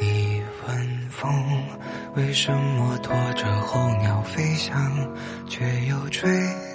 你问风为什么拖着候鸟飞翔，却又吹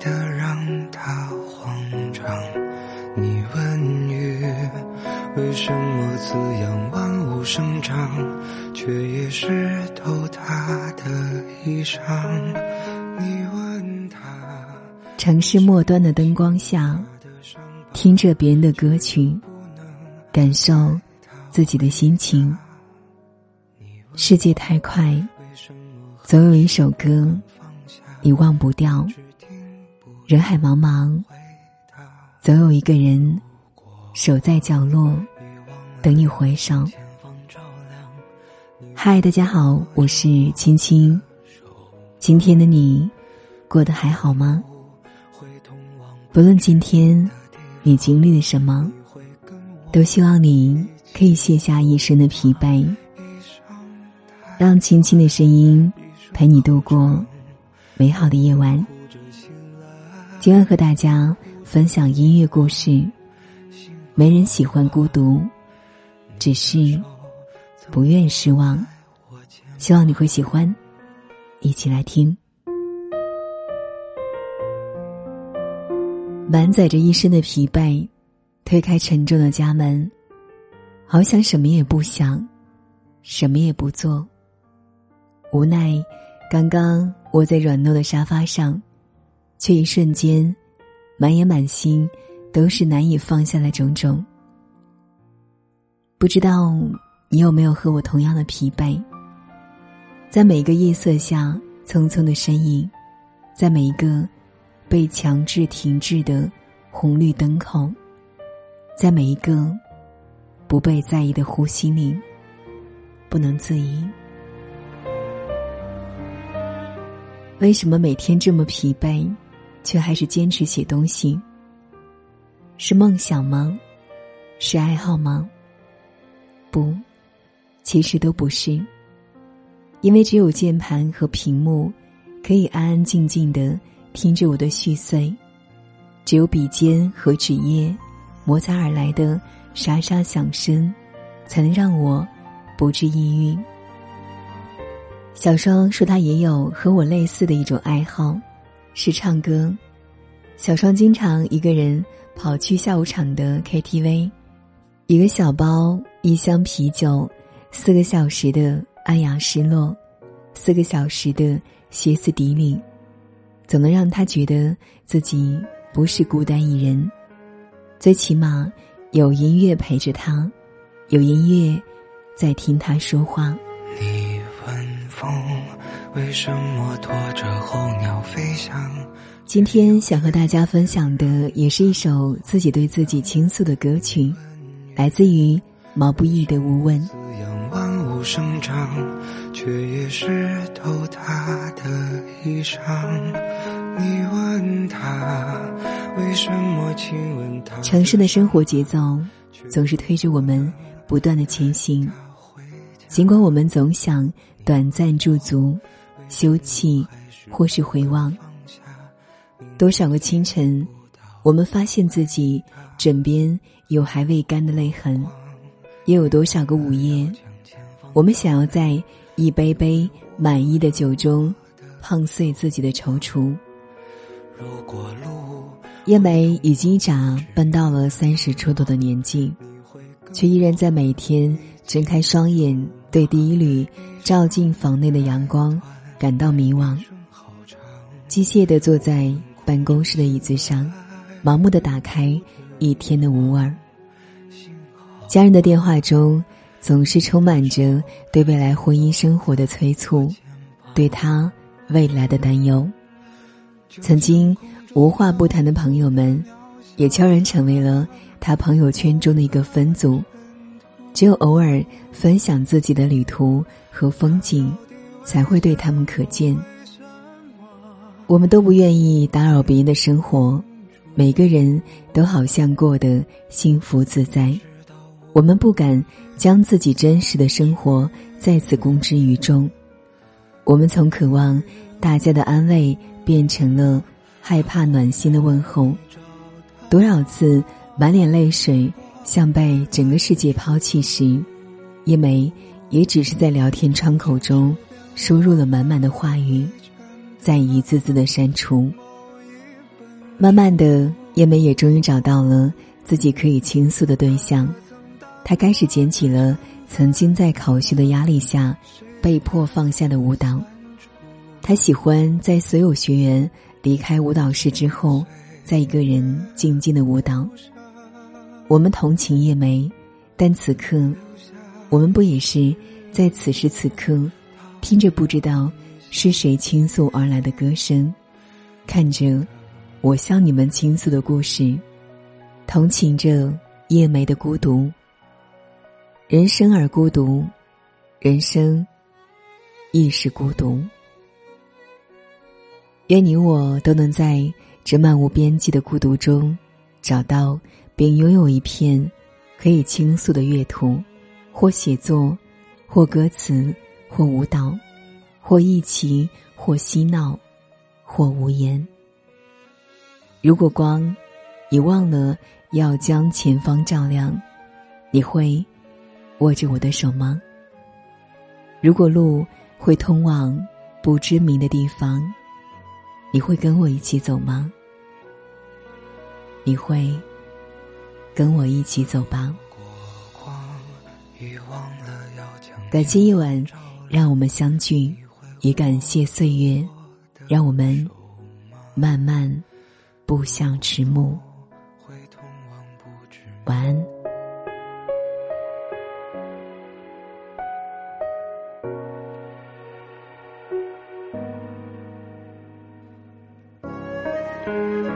得让它慌张？你问雨为什么滋养万物生长，却也湿透它的衣裳？你问他，城市末端的灯光下，听着别人的歌曲，感受自己的心情。世界太快，总有一首歌你忘不掉；人海茫茫，总有一个人守在角落等你回首。嗨，大家好，我是青青。今天的你过得还好吗？不论今天你经历了什么，都希望你可以卸下一身的疲惫，让轻轻的声音陪你度过美好的夜晚。今晚和大家分享音乐故事。没人喜欢孤独，只是不愿失望。希望你会喜欢。一起来听。满载着一身的疲惫，推开沉重的家门，好想什么也不想，什么也不做。无奈，刚刚窝在软糯的沙发上，却一瞬间，满眼满心都是难以放下的种种。不知道你有没有和我同样的疲惫？在每一个夜色下匆匆的身影，在每一个被强制停滞的红绿灯口，在每一个不被在意的呼吸里，不能自已。为什么每天这么疲惫，却还是坚持写东西？是梦想吗？是爱好吗？不，其实都不是。因为只有键盘和屏幕，可以安安静静的听着我的絮碎；只有笔尖和纸页摩擦而来的沙沙响声，才能让我不致抑郁。小双说，他也有和我类似的一种爱好，是唱歌。小双经常一个人跑去下午场的 KTV，一个小包，一箱啤酒，四个小时的。安阳失落，四个小时的歇斯底里，总能让他觉得自己不是孤单一人。最起码有音乐陪着他，有音乐在听他说话。风为什么拖着候鸟飞翔？今天想和大家分享的也是一首自己对自己倾诉的歌曲，来自于毛不易的《无问》。生长，却也湿透他的衣裳。你问他为什么亲吻他？城市的生活节奏总是推着我们不断的前行，尽管我们总想短暂驻足、休憩或是回望。多少个清晨，我们发现自己枕边有还未干的泪痕，也有多少个午夜。我们想要在一杯杯满意的酒中碰碎自己的踌躇。叶梅已经一眨奔到了三十出头的年纪，却依然在每天睁开双眼，对第一缕照进房内的阳光感到迷惘。机械的坐在办公室的椅子上，盲目的打开一天的无味。家人的电话中。总是充满着对未来婚姻生活的催促，对他未来的担忧。曾经无话不谈的朋友们，也悄然成为了他朋友圈中的一个分组。只有偶尔分享自己的旅途和风景，才会对他们可见。我们都不愿意打扰别人的生活，每个人都好像过得幸福自在。我们不敢将自己真实的生活再次公之于众，我们从渴望大家的安慰变成了害怕暖心的问候。多少次满脸泪水，像被整个世界抛弃时，叶梅也只是在聊天窗口中输入了满满的话语，再一字字的删除。慢慢的，叶梅也终于找到了自己可以倾诉的对象，她开始捡起了曾经在考试的压力下被迫放下的舞蹈。她喜欢在所有学员离开舞蹈室之后，在一个人静静的舞蹈。我们同情叶梅，但此刻，我们不也是在此时此刻，听着不知道是谁倾诉而来的歌声，看着我向你们倾诉的故事，同情着叶梅的孤独。人生而孤独，人生亦是孤独。愿你我都能在这漫无边际的孤独中，找到。并拥有一片可以倾诉的乐土，或写作，或歌词，或舞蹈，或一起，或嬉闹，或无言。如果光已忘了要将前方照亮，你会握着我的手吗？如果路会通往不知名的地方，你会跟我一起走吗？你会？跟我一起走吧。感谢夜晚，让我们相聚；也感谢岁月，让我们慢慢步向迟暮。晚安。为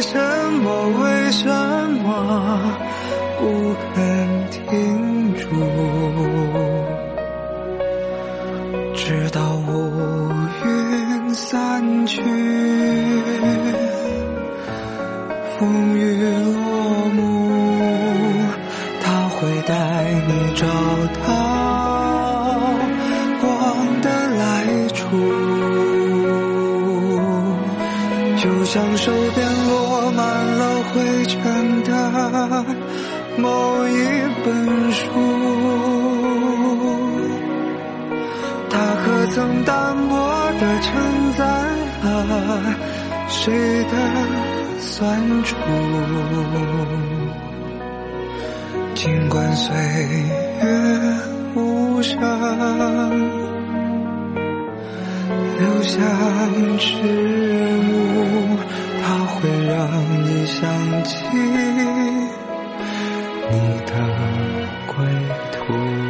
为什么？为什么不肯停住？直到乌云散去，风雨落幕，他会带你找到光的来处，就像手表满了。灰尘的某一本书，它可曾单薄的承载了谁的酸楚？尽管岁月无声，留下迟暮。会让你想起你的归途。